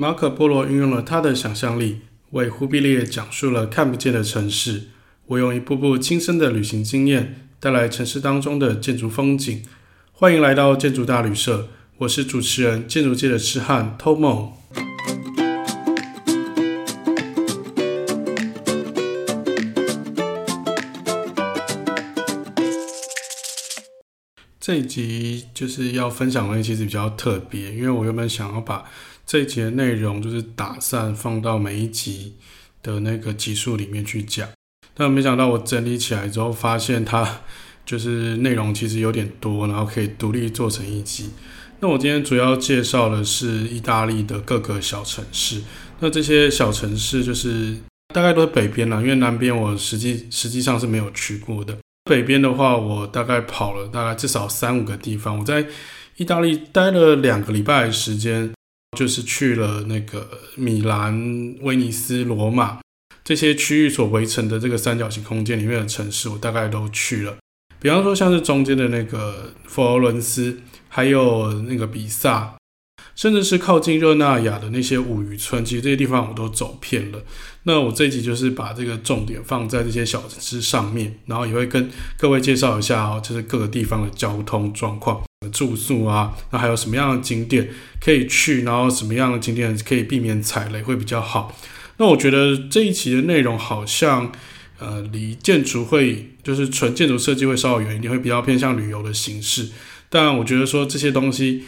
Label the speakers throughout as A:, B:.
A: 马可波罗运用了他的想象力，为忽必烈讲述了看不见的城市。我用一步步亲身的旅行经验，带来城市当中的建筑风景。欢迎来到建筑大旅社，我是主持人，建筑界的痴汉 Tomo。这一集就是要分享的，其实比较特别，因为我原本想要把这一集的内容就是打算放到每一集的那个集数里面去讲，但没想到我整理起来之后，发现它就是内容其实有点多，然后可以独立做成一集。那我今天主要介绍的是意大利的各个小城市，那这些小城市就是大概都是北边啦，因为南边我实际实际上是没有去过的。北边的话，我大概跑了大概至少三五个地方。我在意大利待了两个礼拜时间，就是去了那个米兰、威尼斯、罗马这些区域所围成的这个三角形空间里面的城市，我大概都去了。比方说，像是中间的那个佛罗伦斯，还有那个比萨。甚至是靠近热那亚的那些五渔村，其实这些地方我都走遍了。那我这一集就是把这个重点放在这些小城市上面，然后也会跟各位介绍一下哦，就是各个地方的交通状况、住宿啊，那还有什么样的景点可以去，然后什么样的景点可以避免踩雷会比较好。那我觉得这一期的内容好像呃离建筑会就是纯建筑设计会稍微远一点，会比较偏向旅游的形式。但我觉得说这些东西。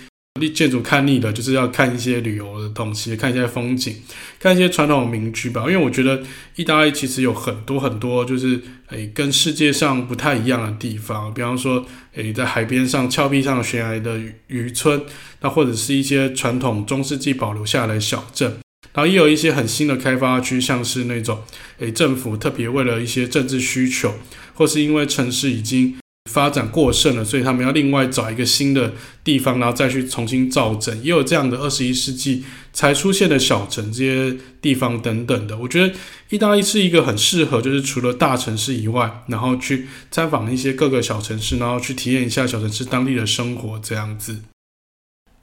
A: 建筑看腻了，就是要看一些旅游的东西，看一些风景，看一些传统民居吧。因为我觉得意大利其实有很多很多，就是诶跟世界上不太一样的地方。比方说，诶在海边上峭壁上悬崖的渔村，那或者是一些传统中世纪保留下来的小镇。然后也有一些很新的开发区，像是那种诶政府特别为了一些政治需求，或是因为城市已经。发展过剩了，所以他们要另外找一个新的地方，然后再去重新造镇。也有这样的二十一世纪才出现的小城，这些地方等等的。我觉得意大利是一个很适合，就是除了大城市以外，然后去参访一些各个小城市，然后去体验一下小城市当地的生活这样子。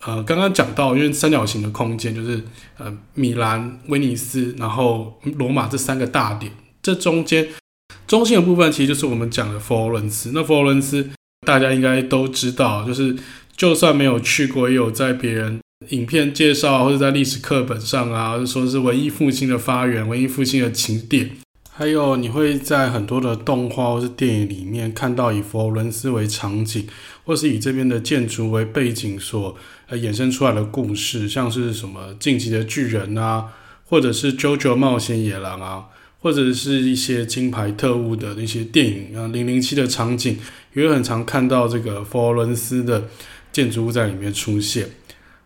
A: 呃，刚刚讲到，因为三角形的空间就是呃米兰、威尼斯，然后罗马这三个大点，这中间。中心的部分其实就是我们讲的佛罗伦斯。那佛罗伦斯大家应该都知道，就是就算没有去过，也有在别人影片介绍或者在历史课本上啊，或者说是文艺复兴的发源、文艺复兴的起点。还有你会在很多的动画或是电影里面看到以佛罗伦斯为场景，或是以这边的建筑为背景所呃衍生出来的故事，像是什么进击的巨人啊，或者是 JoJo 冒险野狼啊。或者是一些金牌特务的那些电影啊，零零七的场景，也会很常看到这个佛罗伦斯的建筑物在里面出现。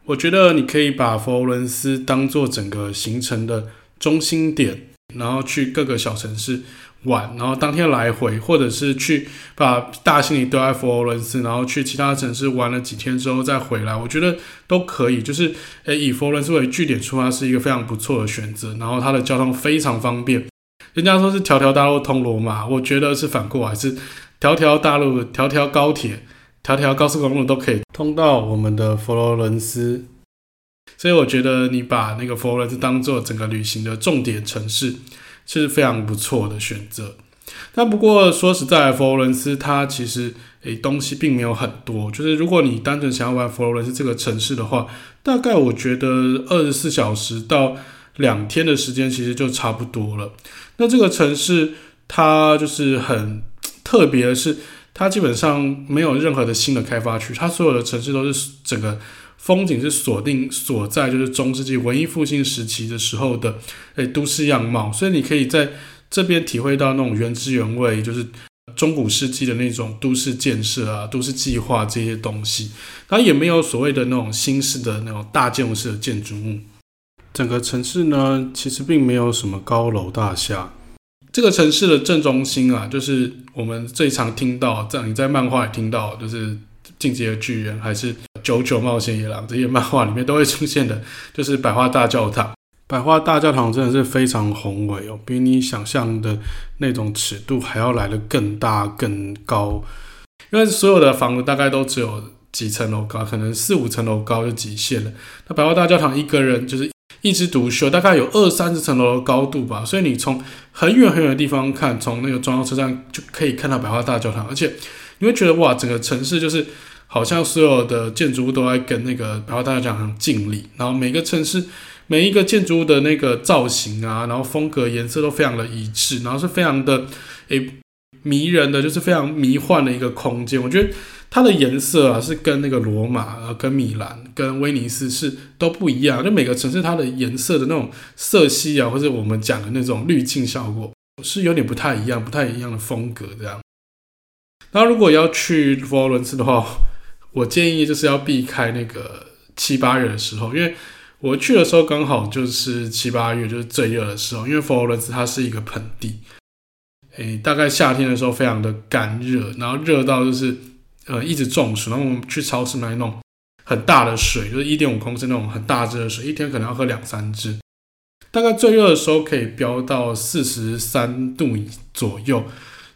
A: 我觉得你可以把佛罗伦斯当做整个行程的中心点，然后去各个小城市玩，然后当天来回，或者是去把大行李丢在佛罗伦斯，然后去其他城市玩了几天之后再回来，我觉得都可以。就是诶，以佛罗伦斯为据点出发是一个非常不错的选择，然后它的交通非常方便。人家说是条条大路通罗马，我觉得是反过来，是条条大路、条条高铁、条条高速公路都可以通到我们的佛罗伦斯。所以我觉得你把那个佛罗伦斯当做整个旅行的重点城市，是非常不错的选择。但不过说实在，佛罗伦斯它其实诶东西并没有很多。就是如果你单纯想要玩佛罗伦斯这个城市的话，大概我觉得二十四小时到两天的时间其实就差不多了。那这个城市它就是很特别的是，它基本上没有任何的新的开发区，它所有的城市都是整个风景是锁定锁在就是中世纪文艺复兴时期的时候的诶都市样貌，所以你可以在这边体会到那种原汁原味，就是中古世纪的那种都市建设啊、都市计划这些东西，它也没有所谓的那种新式的那种大建筑式的建筑物。整个城市呢，其实并没有什么高楼大厦。这个城市的正中心啊，就是我们最常听到，在你在漫画里听到，就是《进击的巨人》还是《九九冒险野狼》这些漫画里面都会出现的，就是百花大教堂。百花大教堂真的是非常宏伟哦，比你想象的那种尺度还要来的更大更高。因为所有的房子大概都只有几层楼高，可能四五层楼高就极限了。那百花大教堂一个人就是。一枝独秀，大概有二三十层楼的高度吧。所以你从很远很远的地方看，从那个中央车站就可以看到百花大教堂，而且你会觉得哇，整个城市就是好像所有的建筑物都在跟那个百花大教堂敬礼，然后每个城市每一个建筑物的那个造型啊，然后风格颜色都非常的一致，然后是非常的诶迷人的，就是非常迷幻的一个空间。我觉得。它的颜色啊，是跟那个罗马、啊，跟米兰、跟威尼斯是都不一样。就每个城市它的颜色的那种色系啊，或者我们讲的那种滤镜效果，是有点不太一样，不太一样的风格这样。那如果要去佛罗伦斯的话，我建议就是要避开那个七八月的时候，因为我去的时候刚好就是七八月，就是最热的时候。因为佛罗伦斯它是一个盆地，诶，大概夏天的时候非常的干热，然后热到就是。呃，一直中暑，然后我们去超市买那种很大的水，就是一点五公升那种很大支的水，一天可能要喝两三支。大概最热的时候可以飙到四十三度左右。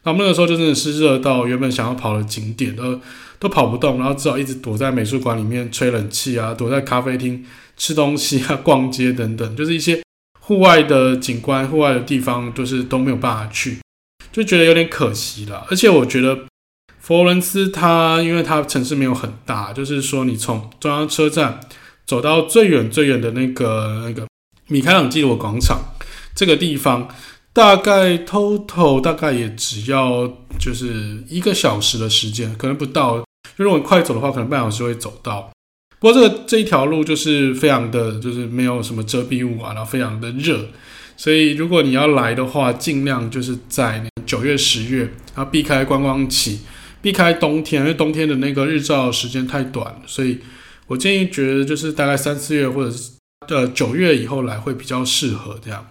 A: 那我们那个时候就真的是热到原本想要跑的景点都都跑不动，然后只好一直躲在美术馆里面吹冷气啊，躲在咖啡厅吃东西啊，逛街等等，就是一些户外的景观、户外的地方，就是都没有办法去，就觉得有点可惜了。而且我觉得。佛罗伦斯，它因为它城市没有很大，就是说你从中央车站走到最远最远的那个那个米开朗基罗广场这个地方，大概 total 大概也只要就是一个小时的时间，可能不到。就如果你快走的话，可能半小时会走到。不过这个这一条路就是非常的就是没有什么遮蔽物啊，然后非常的热，所以如果你要来的话，尽量就是在九月十月，然后避开观光期。避开冬天，因为冬天的那个日照时间太短，所以我建议觉得就是大概三四月或者是呃九月以后来会比较适合这样。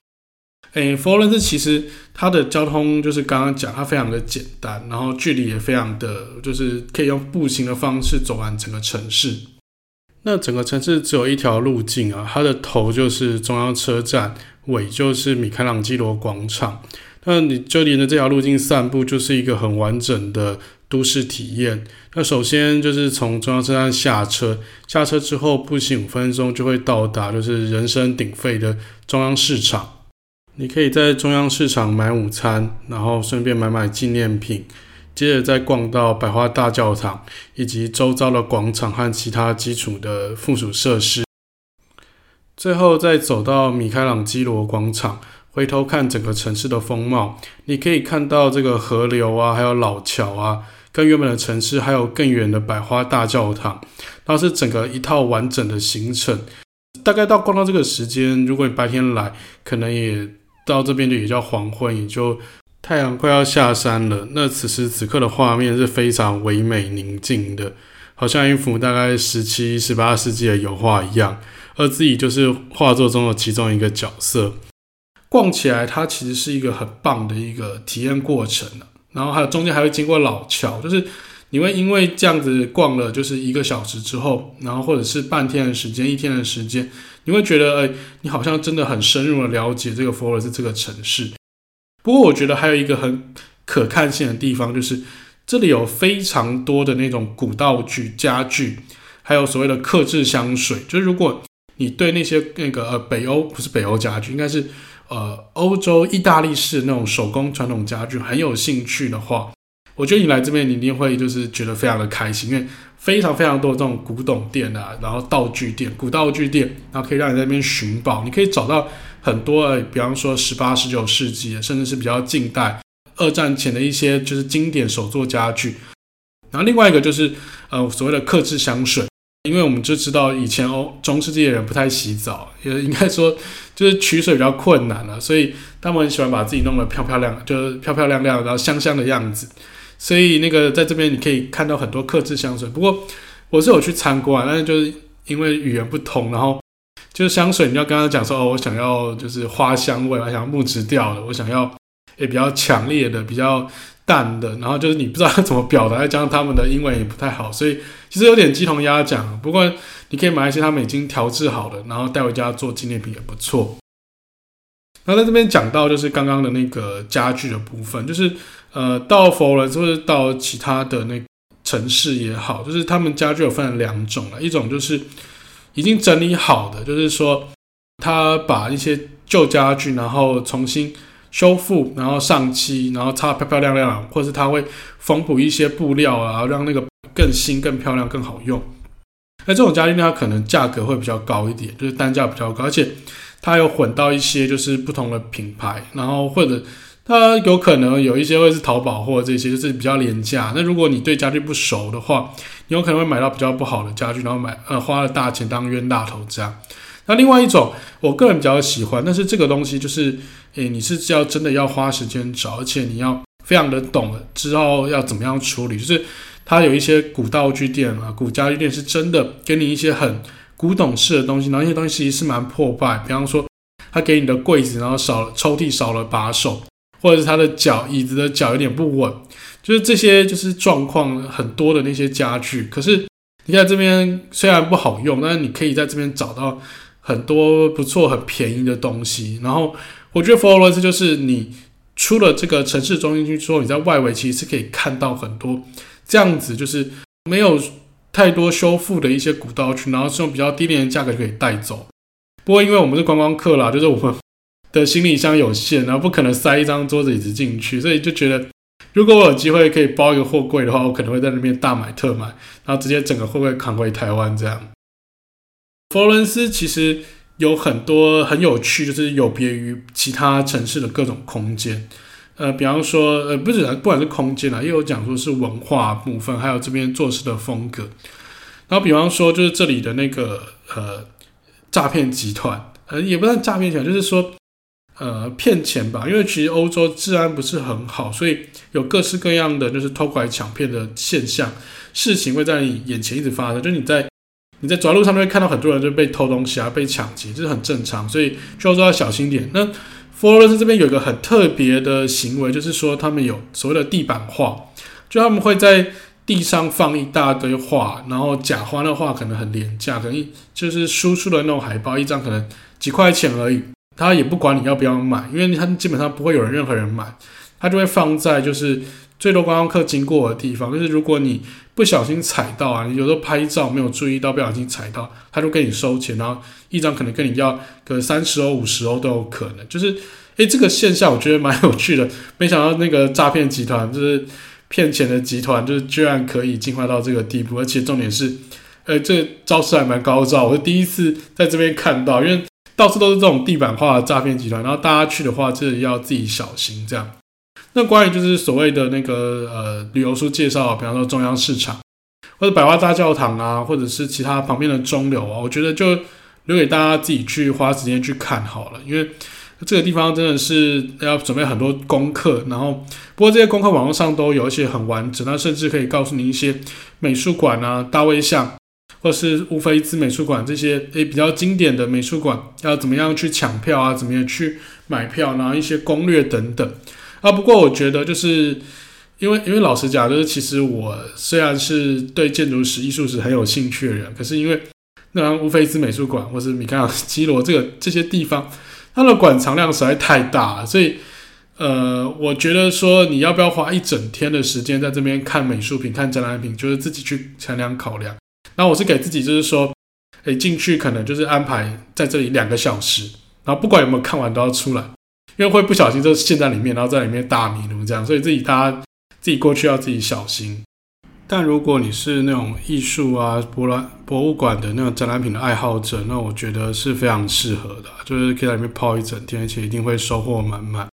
A: 诶，佛罗伦斯其实它的交通就是刚刚讲，它非常的简单，然后距离也非常的，就是可以用步行的方式走完整个城市。那整个城市只有一条路径啊，它的头就是中央车站，尾就是米开朗基罗广场。那你就沿着这条路径散步，就是一个很完整的。都市体验。那首先就是从中央车站下车，下车之后步行五分钟就会到达，就是人声鼎沸的中央市场。你可以在中央市场买午餐，然后顺便买买纪念品，接着再逛到百花大教堂以及周遭的广场和其他基础的附属设施。最后再走到米开朗基罗广场。回头看整个城市的风貌，你可以看到这个河流啊，还有老桥啊，跟原本的城市，还有更远的百花大教堂，然后是整个一套完整的行程。大概到逛到这个时间，如果你白天来，可能也到这边就也叫黄昏，也就太阳快要下山了。那此时此刻的画面是非常唯美宁静的，好像一幅大概十七、十八世纪的油画一样，而自己就是画作中的其中一个角色。逛起来，它其实是一个很棒的一个体验过程，然后还有中间还会经过老桥，就是你会因为这样子逛了就是一个小时之后，然后或者是半天的时间、一天的时间，你会觉得，哎，你好像真的很深入的了解这个佛罗伦斯这个城市。不过，我觉得还有一个很可看性的地方，就是这里有非常多的那种古道具、家具，还有所谓的克制香水。就是如果你对那些那个呃北欧不是北欧家具，应该是。呃，欧洲意大利式那种手工传统家具很有兴趣的话，我觉得你来这边你一定会就是觉得非常的开心，因为非常非常多这种古董店啊，然后道具店、古道具店，然后可以让你在那边寻宝，你可以找到很多，呃，比方说十八、十九世纪，甚至是比较近代、二战前的一些就是经典手作家具。然后另外一个就是呃所谓的克制香水。因为我们就知道以前欧中世纪的人不太洗澡，也应该说就是取水比较困难了，所以他们很喜欢把自己弄得漂漂亮，就是漂漂亮亮，然后香香的样子。所以那个在这边你可以看到很多客制香水。不过我是有去参观，但是就是因为语言不通，然后就是香水你要跟他讲说哦，我想要就是花香味，我想要木质调的，我想要也比较强烈的，比较。淡的，然后就是你不知道怎么表达，再加上他们的英文也不太好，所以其实有点鸡同鸭讲。不过你可以买一些他们已经调制好的，然后带回家做纪念品也不错。然后在这边讲到就是刚刚的那个家具的部分，就是呃到佛罗伦斯或者到其他的那城市也好，就是他们家具有分两种了，一种就是已经整理好的，就是说他把一些旧家具，然后重新修复，然后上漆，然后擦漂漂亮亮，或者是他会缝补一些布料啊，让那个更新、更漂亮、更好用。那这种家具呢，它可能价格会比较高一点，就是单价比较高，而且它有混到一些就是不同的品牌，然后或者它有可能有一些会是淘宝或者，这些就是比较廉价。那如果你对家具不熟的话，你有可能会买到比较不好的家具，然后买呃花了大钱当冤大头这样。那另外一种，我个人比较喜欢，但是这个东西就是，诶、你是要真的要花时间找，而且你要非常的懂，知道要怎么样处理。就是它有一些古道具店啊，古家具店是真的给你一些很古董式的东西，然后那些东西其实是蛮破败。比方说，他给你的柜子，然后少了抽屉少了把手，或者是它的脚椅子的脚有点不稳，就是这些就是状况很多的那些家具。可是你看这边虽然不好用，但是你可以在这边找到。很多不错、很便宜的东西，然后我觉得佛罗伦斯就是你出了这个城市中心区之后，你在外围其实是可以看到很多这样子，就是没有太多修复的一些古道具，然后是用比较低廉的价格就可以带走。不过因为我们是观光客啦，就是我们的行李箱有限，然后不可能塞一张桌子椅子进去，所以就觉得如果我有机会可以包一个货柜的话，我可能会在那边大买特买，然后直接整个货柜扛回台湾这样。佛罗伦斯其实有很多很有趣，就是有别于其他城市的各种空间。呃，比方说，呃，不止不管是空间啊，也有讲说是文化部分，还有这边做事的风格。然后，比方说，就是这里的那个呃诈骗集团，呃，也不算诈骗集团，就是说呃骗钱吧。因为其实欧洲治安不是很好，所以有各式各样的就是偷拐抢骗的现象，事情会在你眼前一直发生，就你在。你在转路上面会看到很多人就被偷东西啊，被抢劫，这是很正常，所以就要说要小心点。那佛罗伦斯这边有一个很特别的行为，就是说他们有所谓的地板画，就他们会在地上放一大堆画，然后假花的画可能很廉价，可能就是输出的那种海报，一张可能几块钱而已，他也不管你要不要买，因为他基本上不会有人任何人买，他就会放在就是。最多观光客经过的地方，就是如果你不小心踩到啊，你有时候拍照没有注意到，不小心踩到，他就跟你收钱，然后一张可能跟你要个三十欧、五十欧都有可能。就是，诶、这个现象我觉得蛮有趣的，没想到那个诈骗集团就是骗钱的集团，就是居然可以进化到这个地步，而且重点是，呃，这招式还蛮高招，我是第一次在这边看到，因为到处都是这种地板化的诈骗集团，然后大家去的话，就是要自己小心这样。那关于就是所谓的那个呃旅游书介绍，比方说中央市场或者百花大教堂啊，或者是其他旁边的中流啊，我觉得就留给大家自己去花时间去看好了，因为这个地方真的是要准备很多功课。然后不过这些功课网络上都有一些很完整，那甚至可以告诉你一些美术馆啊、大卫像或是乌菲兹美术馆这些诶比较经典的美术馆要怎么样去抢票啊，怎么样去买票，然后一些攻略等等。啊，不过我觉得就是因为，因为老实讲，就是其实我虽然是对建筑史、艺术史很有兴趣的人，可是因为那乌菲兹美术馆或是米开朗基罗这个这些地方，它的馆藏量实在太大了，所以呃，我觉得说你要不要花一整天的时间在这边看美术品、看展览品，就是自己去衡量考量。那我是给自己就是说，诶，进去可能就是安排在这里两个小时，然后不管有没有看完都要出来。因为会不小心就陷在里面，然后在里面大迷路这样，所以自己大家自己过去要自己小心。但如果你是那种艺术啊、博览博物馆的那种展览品的爱好者，那我觉得是非常适合的，就是可以在里面泡一整天，而且一定会收获满满。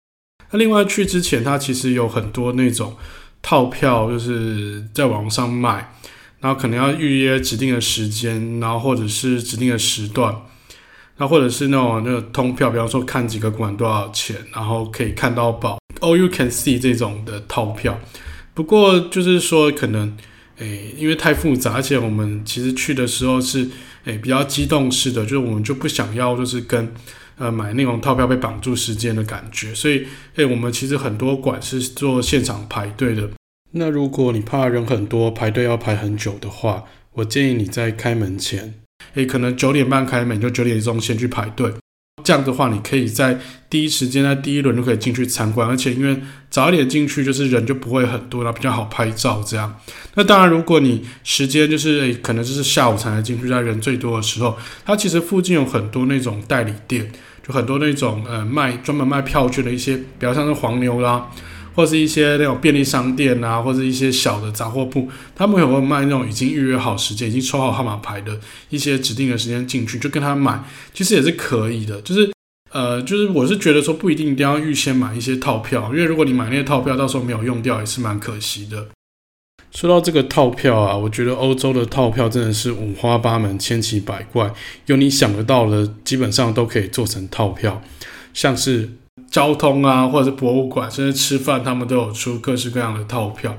A: 那另外去之前，它其实有很多那种套票，就是在网上卖，然后可能要预约指定的时间，然后或者是指定的时段。那或者是那种那个通票，比方说看几个馆多少钱，然后可以看到饱，all you can see 这种的套票。不过就是说可能，诶，因为太复杂，而且我们其实去的时候是诶比较激动式的，就是我们就不想要就是跟呃买那种套票被绑住时间的感觉，所以诶我们其实很多馆是做现场排队的。那如果你怕人很多，排队要排很久的话，我建议你在开门前。诶，可能九点半开门，就九点钟先去排队。这样的话，你可以在第一时间在第一轮就可以进去参观，而且因为早一点进去，就是人就不会很多，然后比较好拍照这样。那当然，如果你时间就是诶，可能就是下午才能进去，在人最多的时候，它其实附近有很多那种代理店，就很多那种呃卖专门卖票券的一些，比较像是黄牛啦。或是一些那种便利商店啊，或者一些小的杂货铺，他们有没有卖那种已经预约好时间、已经抽好号码牌的一些指定的时间进去，就跟他买，其实也是可以的。就是呃，就是我是觉得说不一定一定要预先买一些套票，因为如果你买那些套票，到时候没有用掉，也是蛮可惜的。说到这个套票啊，我觉得欧洲的套票真的是五花八门、千奇百怪，有你想得到的，基本上都可以做成套票，像是。交通啊，或者是博物馆，甚至吃饭，他们都有出各式各样的套票。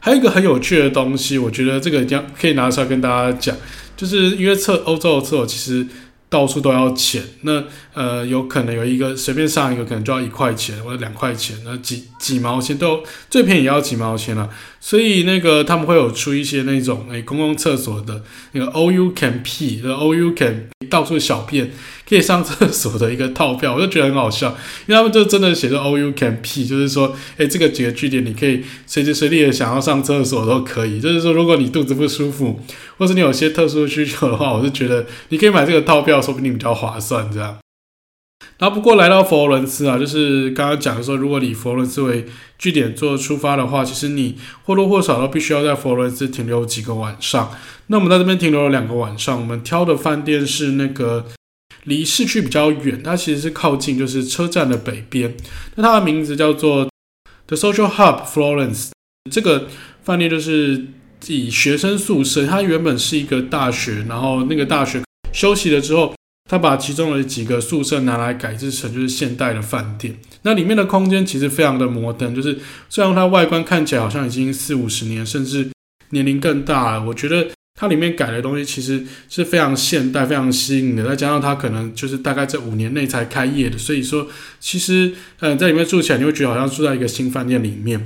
A: 还有一个很有趣的东西，我觉得这个一定要可以拿出来跟大家讲，就是因为厕欧洲的厕所其实到处都要钱。那呃，有可能有一个随便上一个可能就要一块钱或者两块钱，那几几毛钱都最便宜也要几毛钱了。所以那个他们会有出一些那种诶、公共厕所的那个 O U can pee 的 O U can 到处小便。可以上厕所的一个套票，我就觉得很好笑，因为他们就真的写着 all you can p，就是说，哎，这个几个据点你可以随时随地的想要上厕所都可以。就是说，如果你肚子不舒服，或是你有些特殊需求的话，我就觉得你可以买这个套票，说不定比较划算这样。然后不过来到佛罗伦斯啊，就是刚刚讲说，如果你以佛罗伦斯为据点做出发的话，其实你或多或少都必须要在佛罗伦斯停留几个晚上。那我们在这边停留了两个晚上，我们挑的饭店是那个。离市区比较远，它其实是靠近，就是车站的北边。那它的名字叫做 The Social Hub Florence。这个饭店就是以学生宿舍，它原本是一个大学，然后那个大学休息了之后，他把其中的几个宿舍拿来改制成就是现代的饭店。那里面的空间其实非常的摩登，就是虽然它外观看起来好像已经四五十年，甚至年龄更大了，我觉得。它里面改的东西其实是非常现代、非常新颖的，再加上它可能就是大概这五年内才开业的，所以说其实嗯，在里面住起来你会觉得好像住在一个新饭店里面。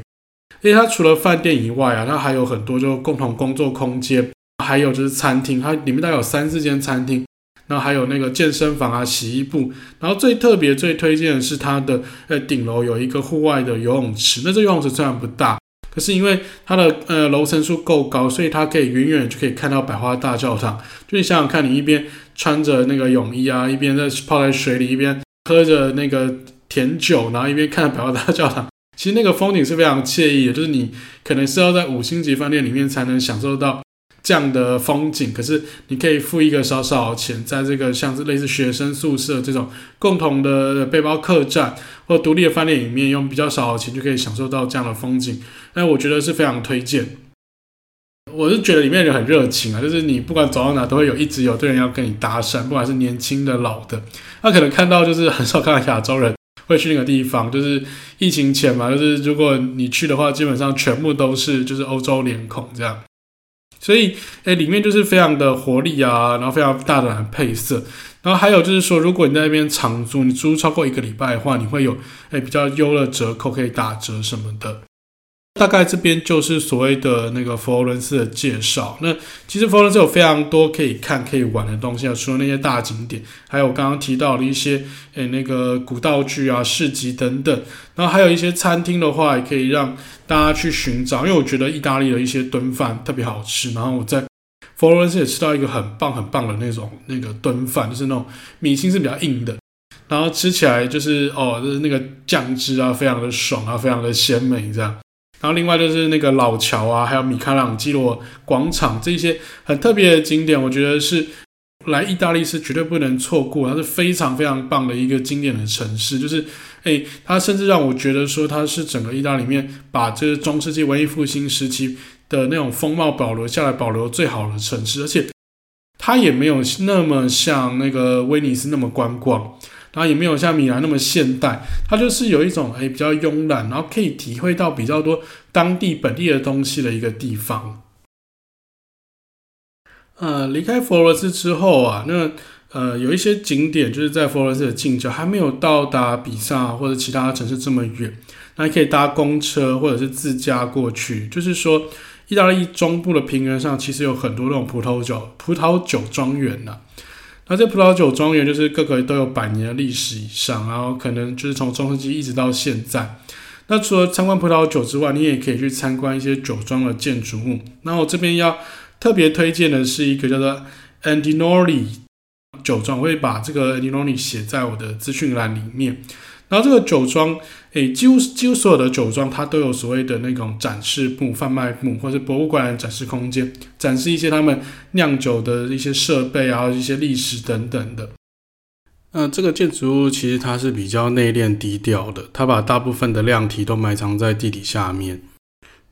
A: 因为它除了饭店以外啊，它还有很多就共同工作空间，还有就是餐厅，它里面大概有三四间餐厅，然后还有那个健身房啊、洗衣部，然后最特别、最推荐的是它的呃顶楼有一个户外的游泳池，那这游泳池虽然不大。可是因为它的呃楼层数够高，所以它可以远远就可以看到百花大教堂。就你想想看，你一边穿着那个泳衣啊，一边在泡在水里，一边喝着那个甜酒，然后一边看着百花大教堂，其实那个风景是非常惬意的。就是你可能是要在五星级饭店里面才能享受到。这样的风景，可是你可以付一个少少钱，在这个像是类似学生宿舍这种共同的背包客栈或独立的饭店里面，用比较少的钱就可以享受到这样的风景。那我觉得是非常推荐。我是觉得里面人很热情啊，就是你不管走到哪，都会有一直有队人要跟你搭讪，不管是年轻的老的。那可能看到就是很少看到亚洲人会去那个地方，就是疫情前嘛，就是如果你去的话，基本上全部都是就是欧洲脸孔这样。所以，诶，里面就是非常的活力啊，然后非常大胆的配色，然后还有就是说，如果你在那边长租，你租超过一个礼拜的话，你会有诶比较优的折扣，可以打折什么的。大概这边就是所谓的那个佛罗伦斯的介绍。那其实佛罗伦斯有非常多可以看、可以玩的东西啊，除了那些大景点，还有刚刚提到的一些诶那个古道具啊、市集等等。然后还有一些餐厅的话，也可以让大家去寻找。因为我觉得意大利的一些炖饭特别好吃。然后我在佛罗伦斯也吃到一个很棒、很棒的那种那个炖饭，就是那种米心是比较硬的，然后吃起来就是哦，就是那个酱汁啊，非常的爽啊，非常的鲜美这样。然后另外就是那个老桥啊，还有米开朗基罗广场这些很特别的景点，我觉得是来意大利是绝对不能错过。它是非常非常棒的一个经典的城市，就是诶，它甚至让我觉得说它是整个意大利里面把这个中世纪文艺复兴时期的那种风貌保留下来，保留最好的城市，而且它也没有那么像那个威尼斯那么观光。然后也没有像米兰那么现代，它就是有一种诶比较慵懒，然后可以体会到比较多当地本地的东西的一个地方。呃，离开佛罗斯之后啊，那呃有一些景点就是在佛罗斯的近郊，还没有到达比萨或者其他城市这么远，那你可以搭公车或者是自驾过去。就是说，意大利中部的平原上其实有很多那种葡萄酒葡萄酒庄园呐。那这葡萄酒庄园就是各个都有百年的历史以上，然后可能就是从中世纪一直到现在。那除了参观葡萄酒之外，你也可以去参观一些酒庄的建筑物。那我这边要特别推荐的是一个叫做 Andinori 酒庄，我会把这个 Andinori 写在我的资讯栏里面。然后这个酒庄，诶，几乎几乎所有的酒庄，它都有所谓的那种展示部、贩卖部，或者博物馆的展示空间，展示一些他们酿酒的一些设备，啊一些历史等等的。那这个建筑物其实它是比较内敛低调的，它把大部分的量体都埋藏在地底下面。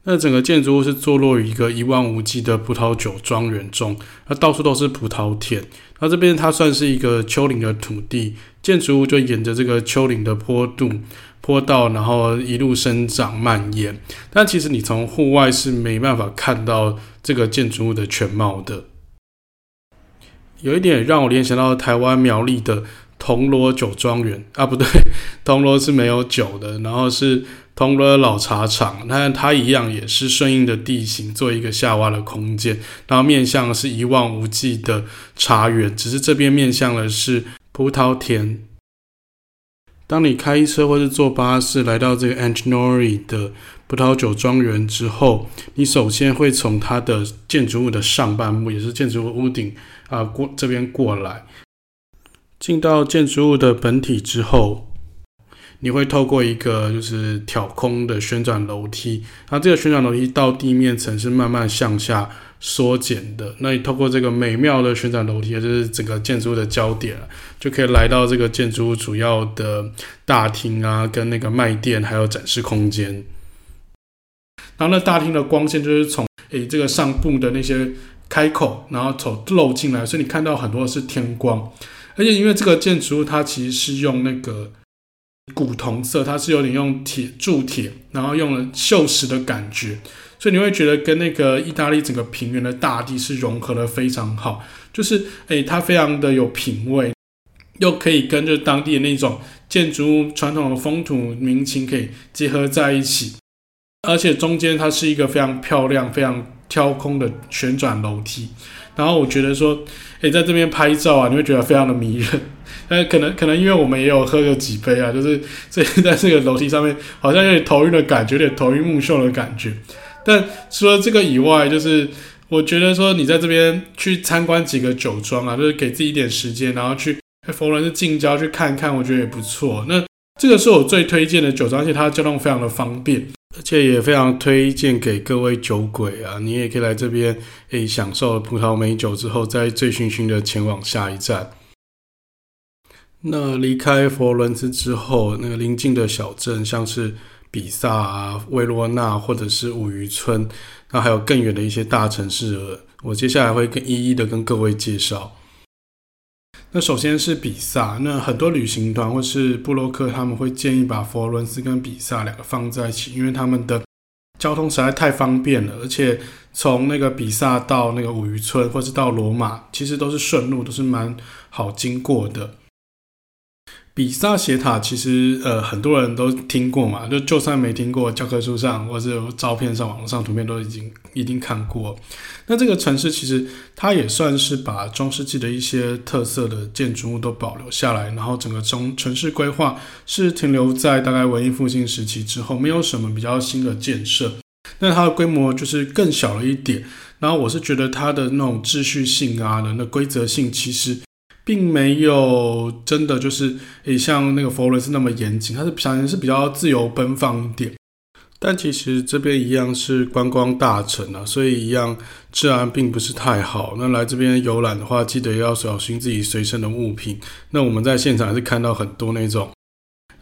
A: 那整个建筑物是坐落于一个一望无际的葡萄酒庄园中，那到处都是葡萄田。那这边它算是一个丘陵的土地，建筑物就沿着这个丘陵的坡度、坡道，然后一路生长蔓延。但其实你从户外是没办法看到这个建筑物的全貌的。有一点让我联想到台湾苗栗的铜锣酒庄园啊，不对，铜锣是没有酒的，然后是。铜锣老茶厂，那它一样也是顺应的地形做一个下挖的空间，然后面向是一望无际的茶园，只是这边面向的是葡萄田。当你开车或是坐巴士来到这个 Antinori 的葡萄酒庄园之后，你首先会从它的建筑物的上半部，也是建筑物屋顶啊过这边过来，进到建筑物的本体之后。你会透过一个就是挑空的旋转楼梯，那这个旋转楼梯到地面层是慢慢向下缩减的。那你透过这个美妙的旋转楼梯，就是整个建筑物的焦点，就可以来到这个建筑物主要的大厅啊，跟那个卖店还有展示空间。然后那大厅的光线就是从诶这个上部的那些开口，然后走漏进来，所以你看到很多是天光。而且因为这个建筑物它其实是用那个。古铜色，它是有点用铁铸铁，然后用了锈蚀的感觉，所以你会觉得跟那个意大利整个平原的大地是融合的非常好。就是，诶，它非常的有品味，又可以跟着当地的那种建筑物传统的风土民情可以结合在一起，而且中间它是一个非常漂亮、非常挑空的旋转楼梯。然后我觉得说，诶，在这边拍照啊，你会觉得非常的迷人。但可能可能因为我们也有喝个几杯啊，就是所以 在这个楼梯上面好像有点头晕的感觉，有点头晕目眩的感觉。但除了这个以外，就是我觉得说你在这边去参观几个酒庄啊，就是给自己一点时间，然后去佛罗伦斯近郊去看看，我觉得也不错。那这个是我最推荐的酒庄，而且它交通非常的方便，而且也非常推荐给各位酒鬼啊，你也可以来这边诶享受葡萄美酒之后，再醉醺醺的前往下一站。那离开佛罗伦斯之后，那个邻近的小镇，像是比萨啊、维罗纳或者是五渔村，那还有更远的一些大城市，我接下来会跟一一的跟各位介绍。那首先是比萨，那很多旅行团或是布洛克他们会建议把佛罗伦斯跟比萨两个放在一起，因为他们的交通实在太方便了，而且从那个比萨到那个五渔村或是到罗马，其实都是顺路，都是蛮好经过的。比萨斜塔其实呃很多人都听过嘛，就就算没听过，教科书上或是照片上、网络上图片都已经一定看过。那这个城市其实它也算是把中世纪的一些特色的建筑物都保留下来，然后整个中城市规划是停留在大概文艺复兴时期之后，没有什么比较新的建设。那它的规模就是更小了一点。然后我是觉得它的那种秩序性啊，人的规则性其实。并没有真的就是诶，像那个佛罗伦斯那么严谨，它是想是比较自由奔放一点。但其实这边一样是观光大城啊，所以一样治安并不是太好。那来这边游览的话，记得要小心自己随身的物品。那我们在现场还是看到很多那种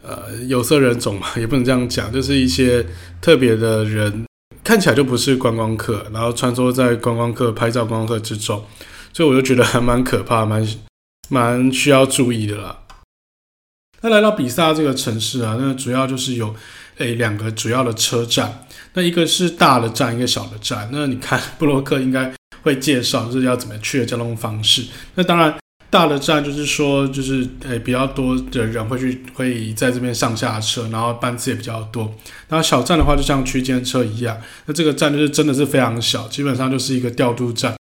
A: 呃有色人种嘛，也不能这样讲，就是一些特别的人，看起来就不是观光客，然后穿梭在观光客拍照观光客之中，所以我就觉得还蛮可怕，蛮。蛮需要注意的啦。那来到比萨这个城市啊，那主要就是有诶两个主要的车站，那一个是大的站，一个小的站。那你看布洛克应该会介绍，就是要怎么去的交通方式。那当然大的站就是说，就是诶比较多的人会去会在这边上下车，然后班次也比较多。然后小站的话，就像区间车一样。那这个站就是真的是非常小，基本上就是一个调度站。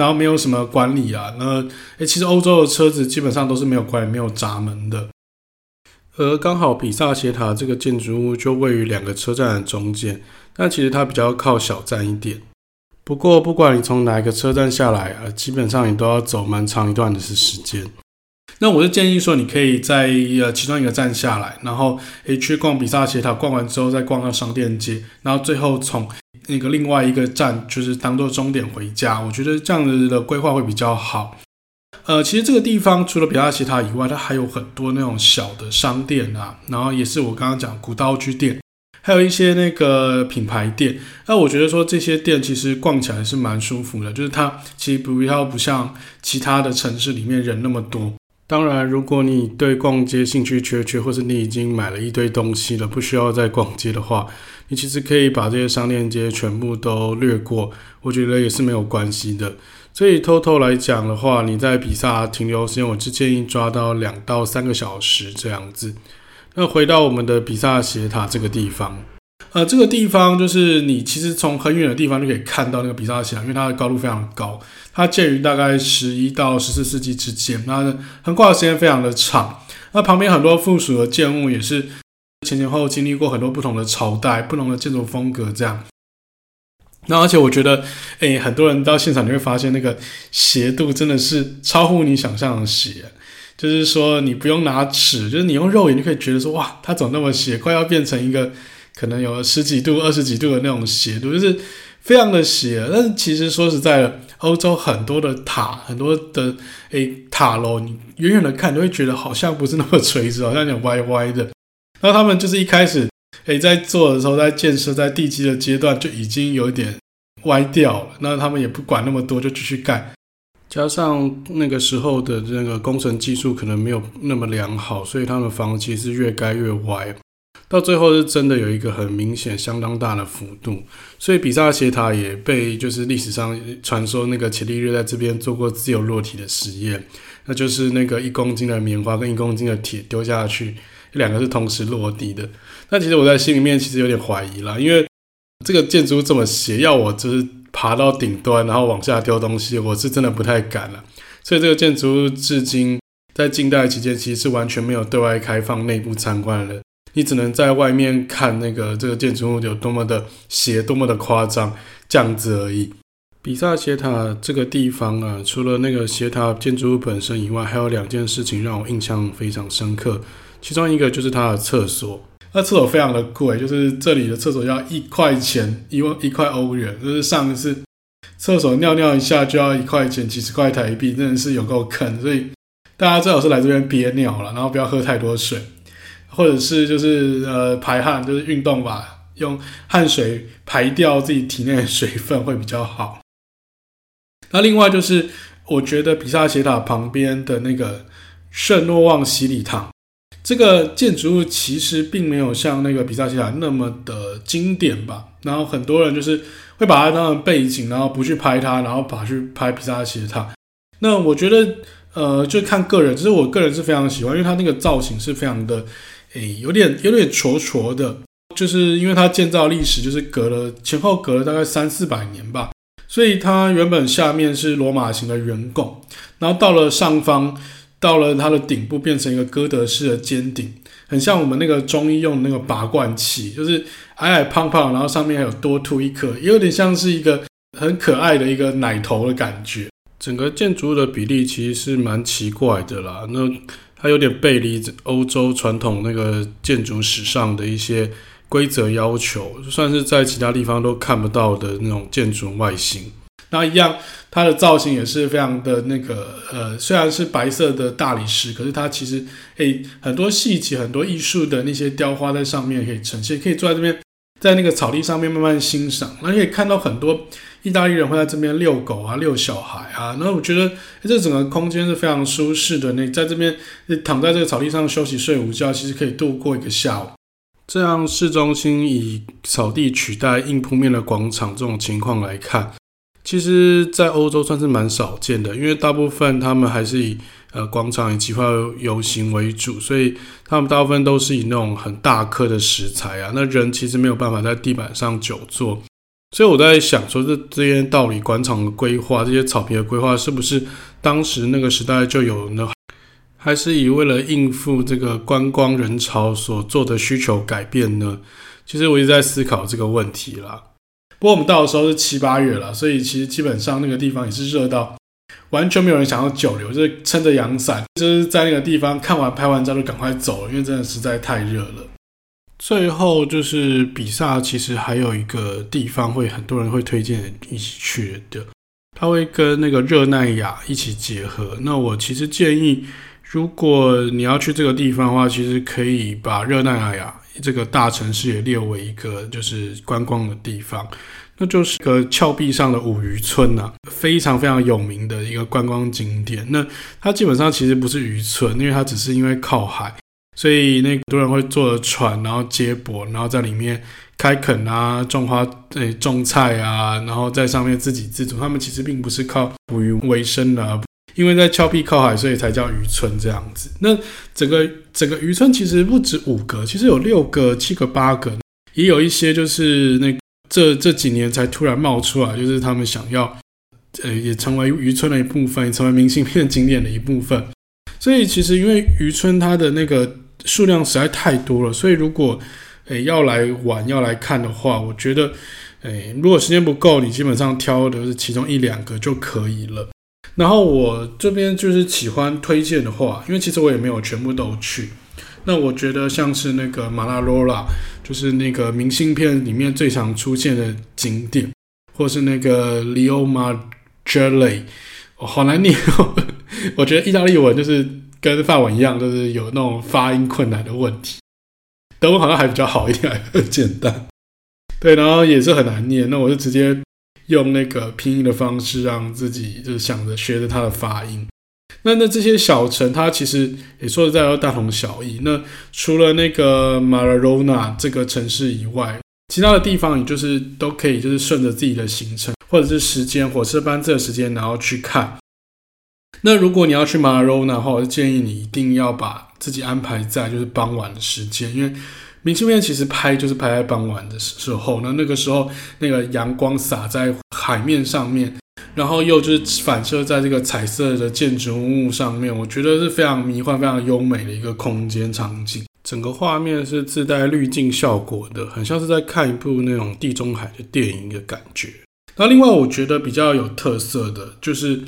A: 然后没有什么管理啊。那诶，其实欧洲的车子基本上都是没有管理、没有闸门的。而刚好比萨斜塔这个建筑物就位于两个车站的中间，但其实它比较靠小站一点。不过不管你从哪一个车站下来啊，基本上你都要走蛮长一段的是时间。那我就建议说，你可以在呃其中一个站下来，然后诶去逛比萨斜塔，逛完之后再逛到商店街，然后最后从那个另外一个站就是当做终点回家。我觉得这样子的规划会比较好。呃，其实这个地方除了比萨斜塔以外，它还有很多那种小的商店啊，然后也是我刚刚讲古道具店，还有一些那个品牌店。那我觉得说这些店其实逛起来是蛮舒服的，就是它其实不要不像其他的城市里面人那么多。当然，如果你对逛街兴趣缺缺，或是你已经买了一堆东西了，不需要再逛街的话，你其实可以把这些商店街全部都略过，我觉得也是没有关系的。所以偷偷来讲的话，你在比萨停留时间，我是建议抓到两到三个小时这样子。那回到我们的比萨斜塔这个地方。呃，这个地方就是你其实从很远的地方就可以看到那个比萨斜塔，因为它的高度非常高，它建于大概十一到十四世纪之间，那横跨的时间非常的长。那旁边很多附属的建物也是前前后后经历过很多不同的朝代、不同的建筑风格这样。那而且我觉得，诶，很多人到现场你会发现那个斜度真的是超乎你想象的斜，就是说你不用拿尺，就是你用肉眼就可以觉得说，哇，它怎么那么斜，快要变成一个。可能有十几度、二十几度的那种斜度，就是非常的斜。但是其实说实在的，欧洲很多的塔、很多的诶塔楼，你远远的看，都会觉得好像不是那么垂直，好像有点歪歪的。那他们就是一开始诶在做的时候，在建设、在地基的阶段就已经有点歪掉了。那他们也不管那么多，就继续盖。加上那个时候的那个工程技术可能没有那么良好，所以他们房其实越盖越歪。到最后是真的有一个很明显、相当大的幅度，所以比萨斜塔也被就是历史上传说那个伽利略在这边做过自由落体的实验，那就是那个一公斤的棉花跟一公斤的铁丢下去，两个是同时落地的。那其实我在心里面其实有点怀疑啦，因为这个建筑这么斜，要我就是爬到顶端然后往下丢东西，我是真的不太敢了。所以这个建筑物至今在近代期间其实是完全没有对外开放内部参观的。你只能在外面看那个这个建筑物有多么的斜，多么的夸张，这样子而已。比萨斜塔这个地方啊，除了那个斜塔建筑物本身以外，还有两件事情让我印象非常深刻。其中一个就是它的厕所，那厕所非常的贵，就是这里的厕所要一块钱，一万一块欧元，就是上一次厕所尿尿一下就要一块钱，几十块台币，真的是有够坑。所以大家最好是来这边憋尿了，然后不要喝太多水。或者是就是呃排汗，就是运动吧，用汗水排掉自己体内的水分会比较好。那另外就是，我觉得比萨斜塔旁边的那个圣诺望洗礼堂，这个建筑物其实并没有像那个比萨斜塔那么的经典吧。然后很多人就是会把它当成背景，然后不去拍它，然后跑去拍比萨斜塔。那我觉得呃，就看个人，只是我个人是非常喜欢，因为它那个造型是非常的。诶，有点有点矬矬的，就是因为它建造历史就是隔了前后隔了大概三四百年吧，所以它原本下面是罗马型的圆拱，然后到了上方，到了它的顶部变成一个哥德式的尖顶，很像我们那个中医用的那个拔罐器，就是矮矮胖胖，然后上面还有多凸一颗，也有点像是一个很可爱的一个奶头的感觉。整个建筑物的比例其实是蛮奇怪的啦，那。它有点背离欧洲传统那个建筑史上的一些规则要求，算是在其他地方都看不到的那种建筑外形。那一样，它的造型也是非常的那个，呃，虽然是白色的大理石，可是它其实诶很多细节、很多艺术的那些雕花在上面可以呈现，可以坐在这边，在那个草地上面慢慢欣赏，那可以看到很多。意大利人会在这边遛狗啊，遛小孩啊。那我觉得这整个空间是非常舒适的。你在这边躺在这个草地上休息睡午觉，其实可以度过一个下午。这样市中心以草地取代硬铺面的广场这种情况来看，其实在欧洲算是蛮少见的。因为大部分他们还是以呃广场以及集会游行为主，所以他们大部分都是以那种很大颗的石材啊。那人其实没有办法在地板上久坐。所以我在想说，这这些道理广场的规划，这些草皮的规划，是不是当时那个时代就有呢？还是以为了应付这个观光人潮所做的需求改变呢？其实我一直在思考这个问题啦。不过我们到的时候是七八月了，所以其实基本上那个地方也是热到完全没有人想要久留，就是撑着阳伞，就是在那个地方看完拍完照就赶快走了，因为真的实在太热了。最后就是比萨，其实还有一个地方会很多人会推荐一起去的，它会跟那个热那亚一起结合。那我其实建议，如果你要去这个地方的话，其实可以把热那亚这个大城市也列为一个就是观光的地方，那就是个峭壁上的五渔村呐、啊，非常非常有名的一个观光景点。那它基本上其实不是渔村，因为它只是因为靠海。所以那很多人会坐着船，然后接驳，然后在里面开垦啊、种花、诶种菜啊，然后在上面自给自足。他们其实并不是靠捕鱼为生的啊，因为在峭壁靠海，所以才叫渔村这样子。那整个整个渔村其实不止五个，其实有六个、七个、八个，也有一些就是那这这几年才突然冒出来，就是他们想要呃也成为渔村的一部分，也成为明信片景点的一部分。所以其实因为渔村它的那个数量实在太多了，所以如果诶要来玩要来看的话，我觉得诶如果时间不够，你基本上挑的是其中一两个就可以了。然后我这边就是喜欢推荐的话，因为其实我也没有全部都去。那我觉得像是那个马拉罗拉，就是那个明信片里面最常出现的景点，或是那个 Leo Margelli 哦，好难念哦。我觉得意大利文就是跟法文一样，就是有那种发音困难的问题。德文好像还比较好一点，还 很简单。对，然后也是很难念。那我就直接用那个拼音的方式，让自己就是想着学着它的发音。那那这些小城，它其实也说实在都大同小异。那除了那个马拉罗纳这个城市以外，其他的地方你就是都可以，就是顺着自己的行程或者是时间，火车班次的时间，然后去看。那如果你要去马拉罗纳的话，我就建议你一定要把自己安排在就是傍晚的时间，因为明信片其实拍就是拍在傍晚的时候，那那个时候那个阳光洒在海面上面，然后又就是反射在这个彩色的建筑物上面，我觉得是非常迷幻、非常优美的一个空间场景。整个画面是自带滤镜效果的，很像是在看一部那种地中海的电影的感觉。那另外我觉得比较有特色的就是。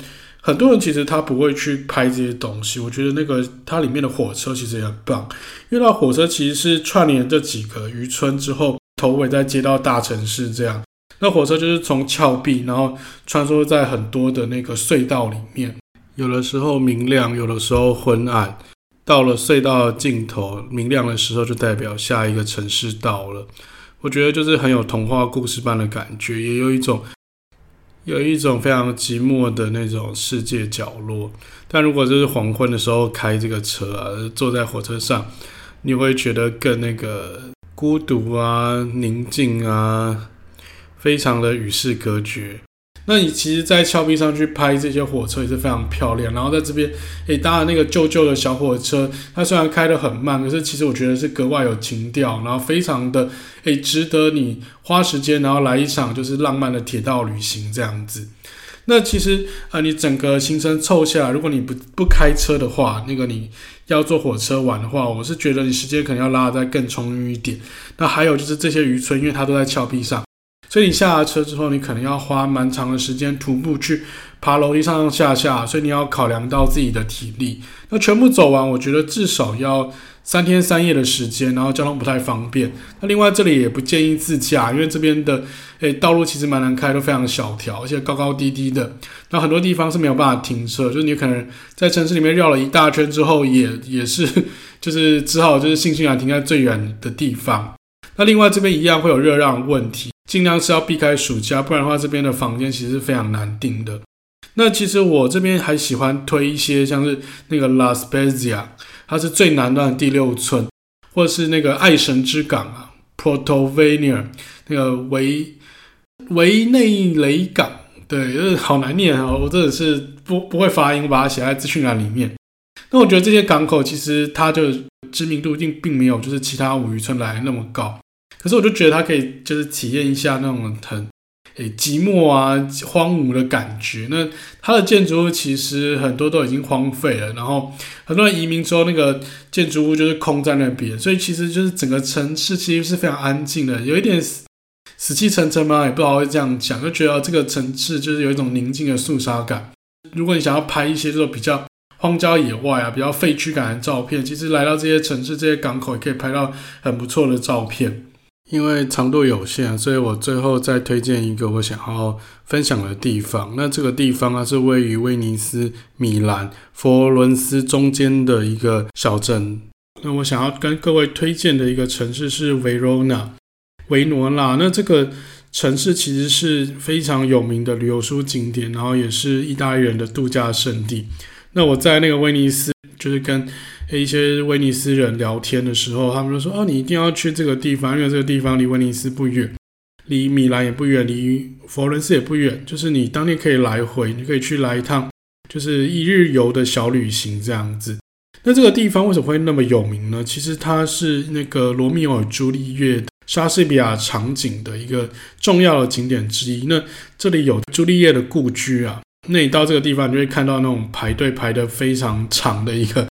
A: 很多人其实他不会去拍这些东西，我觉得那个它里面的火车其实也很棒，因为它火车其实是串联这几个渔村之后，头尾再接到大城市这样。那火车就是从峭壁，然后穿梭在很多的那个隧道里面，有的时候明亮，有的时候昏暗。到了隧道的尽头，明亮的时候就代表下一个城市到了。我觉得就是很有童话故事般的感觉，也有一种。有一种非常寂寞的那种世界角落，但如果就是黄昏的时候开这个车啊，坐在火车上，你会觉得更那个孤独啊、宁静啊，非常的与世隔绝。那你其实，在峭壁上去拍这些火车也是非常漂亮。然后在这边，诶，搭了那个旧旧的小火车，它虽然开得很慢，可是其实我觉得是格外有情调，然后非常的诶，值得你花时间，然后来一场就是浪漫的铁道旅行这样子。那其实呃，你整个行程凑下来，如果你不不开车的话，那个你要坐火车玩的话，我是觉得你时间可能要拉得再更充裕一点。那还有就是这些渔村，因为它都在峭壁上。所以你下了车之后，你可能要花蛮长的时间徒步去爬楼梯上上下下，所以你要考量到自己的体力。那全部走完，我觉得至少要三天三夜的时间，然后交通不太方便。那另外这里也不建议自驾，因为这边的诶道路其实蛮难开，都非常小条，而且高高低低的。那很多地方是没有办法停车，就是你可能在城市里面绕了一大圈之后也，也也是就是只好就是悻悻然停在最远的地方。那另外这边一样会有热量问题。尽量是要避开暑假，不然的话，这边的房间其实是非常难订的。那其实我这边还喜欢推一些，像是那个 La Spezia，它是最南端的第六村，或者是那个爱神之港啊，Portovesme，那个维维内雷港，对，就是好难念啊，我真的是不不会发音，我把它写在资讯栏里面。那我觉得这些港口其实它就知名度并并没有就是其他五渔村来那么高。可是我就觉得他可以就是体验一下那种很诶寂寞啊、荒芜的感觉。那它的建筑物其实很多都已经荒废了，然后很多人移民之后，那个建筑物就是空在那边，所以其实就是整个城市其实是非常安静的，有一点死死气沉沉嘛，也不知道会这样讲，就觉得这个城市就是有一种宁静的肃杀感。如果你想要拍一些这种比较荒郊野外啊、比较废墟感的照片，其实来到这些城市、这些港口也可以拍到很不错的照片。因为长度有限，所以我最后再推荐一个我想要分享的地方。那这个地方啊，是位于威尼斯、米兰、佛罗伦斯中间的一个小镇。那我想要跟各位推荐的一个城市是维罗纳，维罗纳。那这个城市其实是非常有名的旅游书景点，然后也是意大利人的度假胜地。那我在那个威尼斯，就是跟一些威尼斯人聊天的时候，他们就说：“哦，你一定要去这个地方，因为这个地方离威尼斯不远，离米兰也不远，离佛伦斯也不远，就是你当天可以来回，你可以去来一趟，就是一日游的小旅行这样子。那这个地方为什么会那么有名呢？其实它是那个罗密欧与朱丽叶莎士比亚场景的一个重要的景点之一。那这里有朱丽叶的故居啊，那你到这个地方，你就会看到那种排队排得非常长的一个。”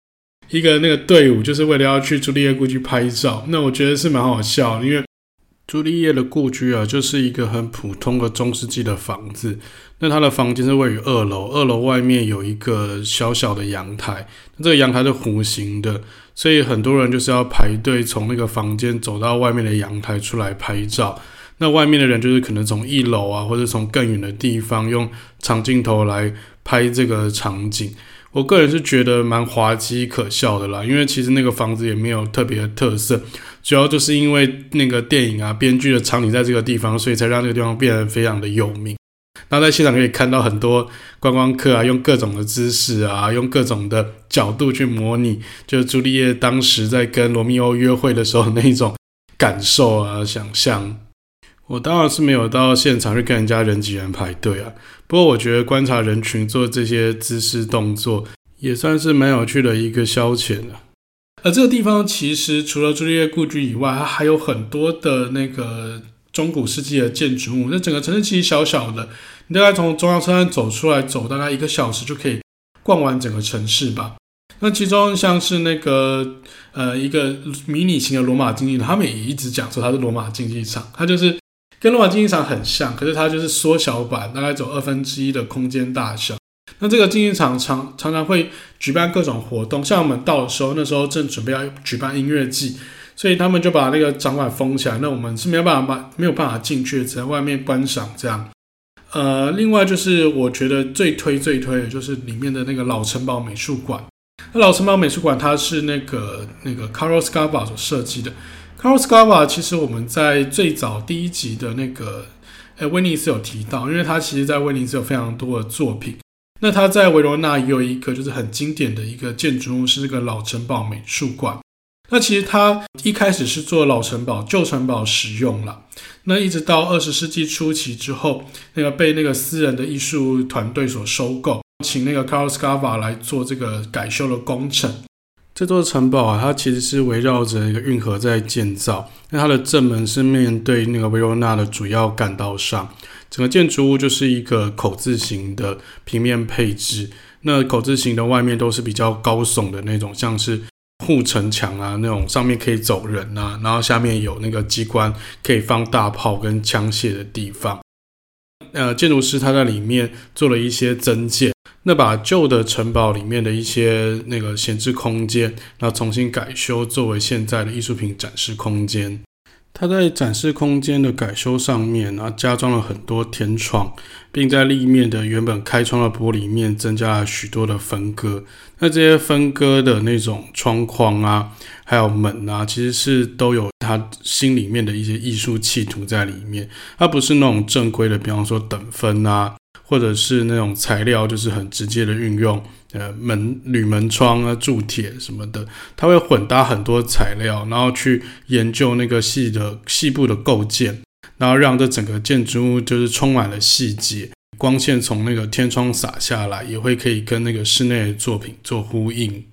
A: 一个那个队伍就是为了要去朱丽叶故居拍照，那我觉得是蛮好笑，因为朱丽叶的故居啊，就是一个很普通的中世纪的房子。那它的房间是位于二楼，二楼外面有一个小小的阳台，这个阳台是弧形的，所以很多人就是要排队从那个房间走到外面的阳台出来拍照。那外面的人就是可能从一楼啊，或者从更远的地方用长镜头来拍这个场景。我个人是觉得蛮滑稽可笑的啦，因为其实那个房子也没有特别的特色，主要就是因为那个电影啊，编剧的场景在这个地方，所以才让这个地方变得非常的有名。那在现场可以看到很多观光客啊，用各种的姿势啊，用各种的角度去模拟，就是朱丽叶当时在跟罗密欧约会的时候那一种感受啊，想象。我当然是没有到现场去跟人家人挤人排队啊。不过我觉得观察人群做这些姿势动作，也算是蛮有趣的一个消遣了。而这个地方其实除了朱丽叶故居以外，它还有很多的那个中古世纪的建筑物。那整个城市其实小小的，你大概从中央车站走出来，走大概一个小时就可以逛完整个城市吧。那其中像是那个呃一个迷你型的罗马竞技场，他们也一直讲说它是罗马竞技场，它就是。跟罗马竞技场很像，可是它就是缩小版，大概走二分之一的空间大小。那这个竞技场常常常会举办各种活动，像我们到的时候，那时候正准备要举办音乐季，所以他们就把那个场馆封起来。那我们是没有办法把没有办法进去，只在外面观赏这样。呃，另外就是我觉得最推最推的就是里面的那个老城堡美术馆。那老城堡美术馆它是那个那个 Carlo Scarpa 所设计的。Carlo Scarpa 其实我们在最早第一集的那个呃威尼斯有提到，因为他其实在威尼斯有非常多的作品。那他在维罗纳也有一个就是很经典的一个建筑物，是这个老城堡美术馆。那其实他一开始是做老城堡旧城堡使用了，那一直到二十世纪初期之后，那个被那个私人的艺术团队所收购，请那个 Carlo Scarpa 来做这个改修的工程。这座城堡啊，它其实是围绕着一个运河在建造。那它的正门是面对那个维罗纳的主要干道上，整个建筑物就是一个口字形的平面配置。那口字形的外面都是比较高耸的那种，像是护城墙啊那种，上面可以走人啊，然后下面有那个机关可以放大炮跟枪械的地方。呃，建筑师他在里面做了一些增建。那把旧的城堡里面的一些那个闲置空间，那重新改修，作为现在的艺术品展示空间。它在展示空间的改修上面，啊加装了很多天窗，并在立面的原本开窗的玻璃面增加了许多的分割。那这些分割的那种窗框啊，还有门啊，其实是都有他心里面的一些艺术企图在里面。它不是那种正规的，比方说等分啊。或者是那种材料，就是很直接的运用，呃，门、铝门窗啊、铸铁什么的，它会混搭很多材料，然后去研究那个细的细部的构件，然后让这整个建筑物就是充满了细节，光线从那个天窗洒下来，也会可以跟那个室内的作品做呼应。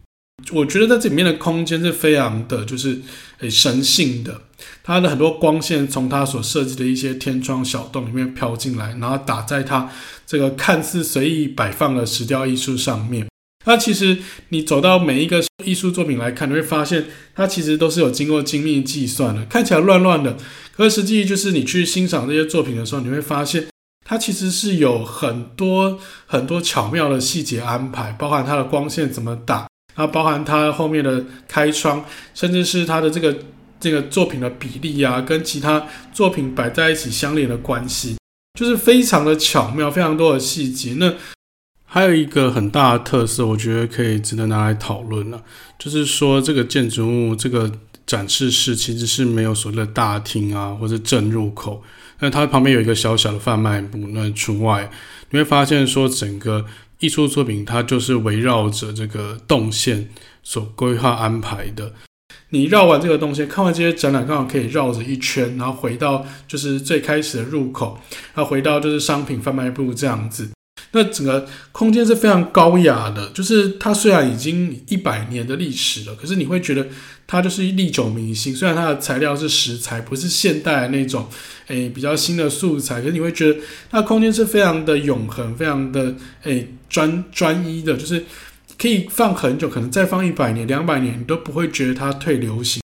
A: 我觉得在这里面的空间是非常的，就是诶神性的。它的很多光线从它所设计的一些天窗小洞里面飘进来，然后打在它这个看似随意摆放的石雕艺术上面。那其实你走到每一个艺术作品来看，你会发现它其实都是有经过精密计算的，看起来乱乱的，可实际就是你去欣赏这些作品的时候，你会发现它其实是有很多很多巧妙的细节安排，包含它的光线怎么打，它包含它后面的开窗，甚至是它的这个这个作品的比例啊，跟其他作品摆在一起相连的关系，就是非常的巧妙，非常多的细节。那还有一个很大的特色，我觉得可以值得拿来讨论了，就是说这个建筑物这个展示室其实是没有所谓的大厅啊，或者正入口，那它旁边有一个小小的贩卖部。那除外，你会发现说整个艺术作品它就是围绕着这个动线所规划安排的。你绕完这个动线，看完这些展览，刚好可以绕着一圈，然后回到就是最开始的入口，然后回到就是商品贩卖部这样子。那整个空间是非常高雅的，就是它虽然已经一百年的历史了，可是你会觉得它就是历久弥新。虽然它的材料是石材，不是现代的那种，诶比较新的素材，可是你会觉得它空间是非常的永恒，非常的诶专专一的，就是可以放很久，可能再放一百年、两百年，你都不会觉得它退流行。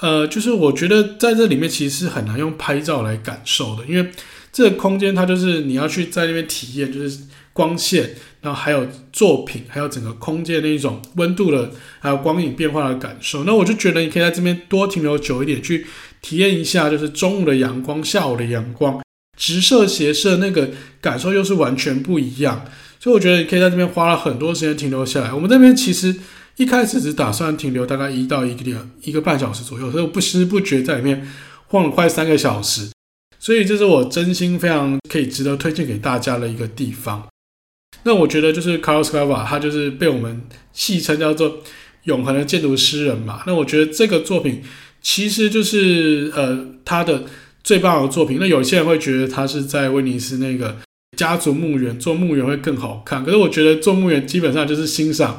A: 呃，就是我觉得在这里面其实是很难用拍照来感受的，因为。这个空间它就是你要去在那边体验，就是光线，然后还有作品，还有整个空间的一种温度的，还有光影变化的感受。那我就觉得你可以在这边多停留久一点，去体验一下，就是中午的阳光、下午的阳光，直射斜射那个感受又是完全不一样。所以我觉得你可以在这边花了很多时间停留下来。我们这边其实一开始只打算停留大概一到一个点一个半小时左右，所以我不知不觉在里面晃了快三个小时。所以这是我真心非常可以值得推荐给大家的一个地方。那我觉得就是 Carlos Calva，他就是被我们戏称叫做永恒的建筑诗人嘛。那我觉得这个作品其实就是呃他的最棒的作品。那有些人会觉得他是在威尼斯那个家族墓园做墓园会更好看，可是我觉得做墓园基本上就是欣赏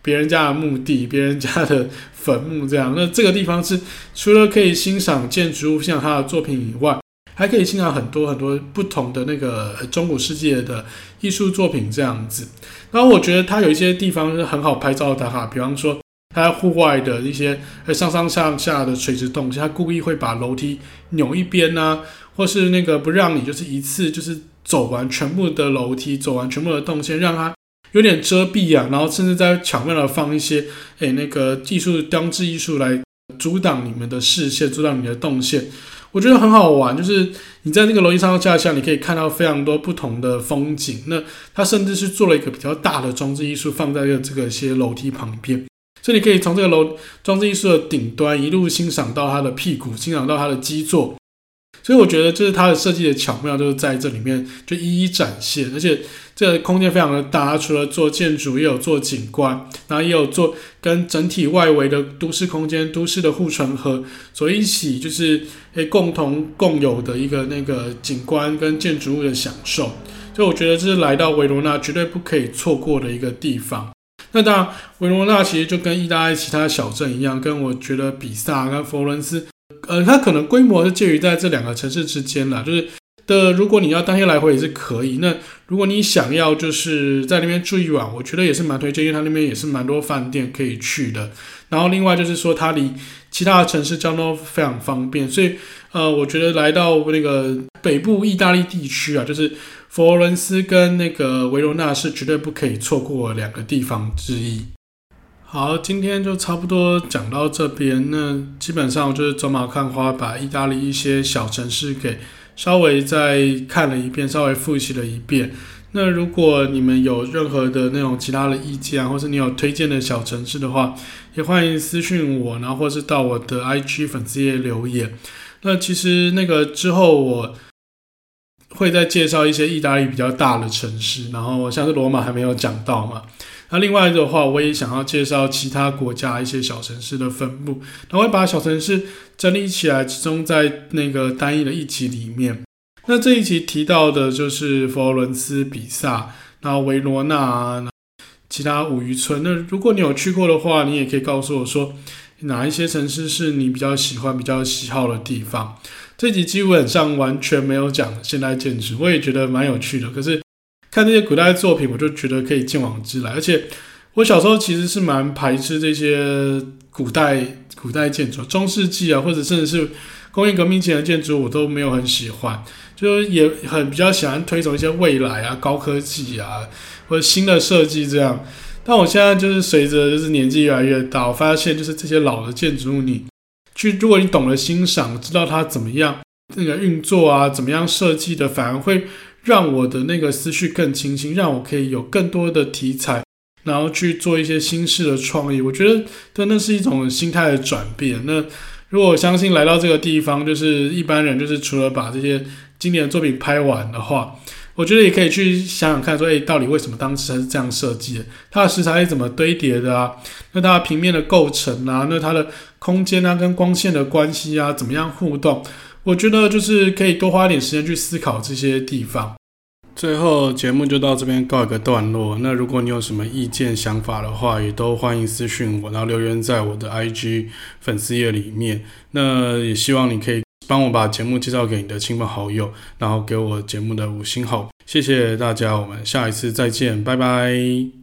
A: 别人家的墓地、别人家的坟墓这样。那这个地方是除了可以欣赏建筑物、欣赏他的作品以外，还可以欣赏很多很多不同的那个中古世界的艺术作品这样子。然后我觉得它有一些地方是很好拍照的打卡，比方说它在户外的一些上上下下的垂直动线，它故意会把楼梯扭一边啊，或是那个不让你就是一次就是走完全部的楼梯，走完全部的动线，让它有点遮蔽啊。然后甚至在巧妙的放一些诶那个艺术装置艺术来阻挡你们的视线，阻挡你的动线。我觉得很好玩，就是你在那个楼梯上架下，你可以看到非常多不同的风景。那他甚至是做了一个比较大的装置艺术，放在了这个些楼梯旁边，所以你可以从这个楼装置艺术的顶端一路欣赏到它的屁股，欣赏到它的基座。所以我觉得，就是它的设计的巧妙，就是在这里面就一一展现。而且这个空间非常的大，除了做建筑，也有做景观，然后也有做跟整体外围的都市空间、都市的护城河所一起，就是诶共同共有的一个那个景观跟建筑物的享受。所以我觉得这是来到维罗纳绝对不可以错过的一个地方。那当然，维罗纳其实就跟意大利其他小镇一样，跟我觉得比萨跟佛伦斯。呃，它可能规模是介于在这两个城市之间啦，就是的，如果你要当天来回也是可以。那如果你想要就是在那边住一晚，我觉得也是蛮推荐，因为它那边也是蛮多饭店可以去的。然后另外就是说，它离其他的城市交通非常方便，所以呃，我觉得来到那个北部意大利地区啊，就是佛罗伦斯跟那个维罗纳是绝对不可以错过两个地方之一。好，今天就差不多讲到这边。那基本上就是走马看花，把意大利一些小城市给稍微再看了一遍，稍微复习了一遍。那如果你们有任何的那种其他的意见，或是你有推荐的小城市的话，也欢迎私信我，然后或是到我的 IG 粉丝页留言。那其实那个之后我会再介绍一些意大利比较大的城市，然后像是罗马还没有讲到嘛。那另外的话，我也想要介绍其他国家一些小城市的分布，然后会把小城市整理起来，集中在那个单一的一集里面。那这一集提到的就是佛罗伦斯、比萨，然后维罗纳，其他五渔村。那如果你有去过的话，你也可以告诉我说，哪一些城市是你比较喜欢、比较喜好的地方。这集基本上完全没有讲现代建筑，我也觉得蛮有趣的。可是看这些古代作品，我就觉得可以见往知来。而且我小时候其实是蛮排斥这些古代古代建筑，中世纪啊，或者甚至是工业革命前的建筑，我都没有很喜欢。就也很比较喜欢推崇一些未来啊、高科技啊，或者新的设计这样。但我现在就是随着就是年纪越来越大，我发现就是这些老的建筑物，你去如果你懂得欣赏，知道它怎么样那个运作啊，怎么样设计的，反而会让我的那个思绪更清晰，让我可以有更多的题材，然后去做一些新式的创意。我觉得，对，那是一种心态的转变。那如果我相信来到这个地方，就是一般人，就是除了把这些经典的作品拍完的话，我觉得也可以去想想看，说，诶，到底为什么当时它是这样设计的？它的食材是怎么堆叠的啊？那它的平面的构成啊，那它的空间啊，跟光线的关系啊，怎么样互动？我觉得就是可以多花一点时间去思考这些地方。最后节目就到这边告一个段落。那如果你有什么意见、想法的话，也都欢迎私讯我，然后留言在我的 IG 粉丝页里面。那也希望你可以。帮我把节目介绍给你的亲朋好友，然后给我节目的五星好评，谢谢大家，我们下一次再见，拜拜。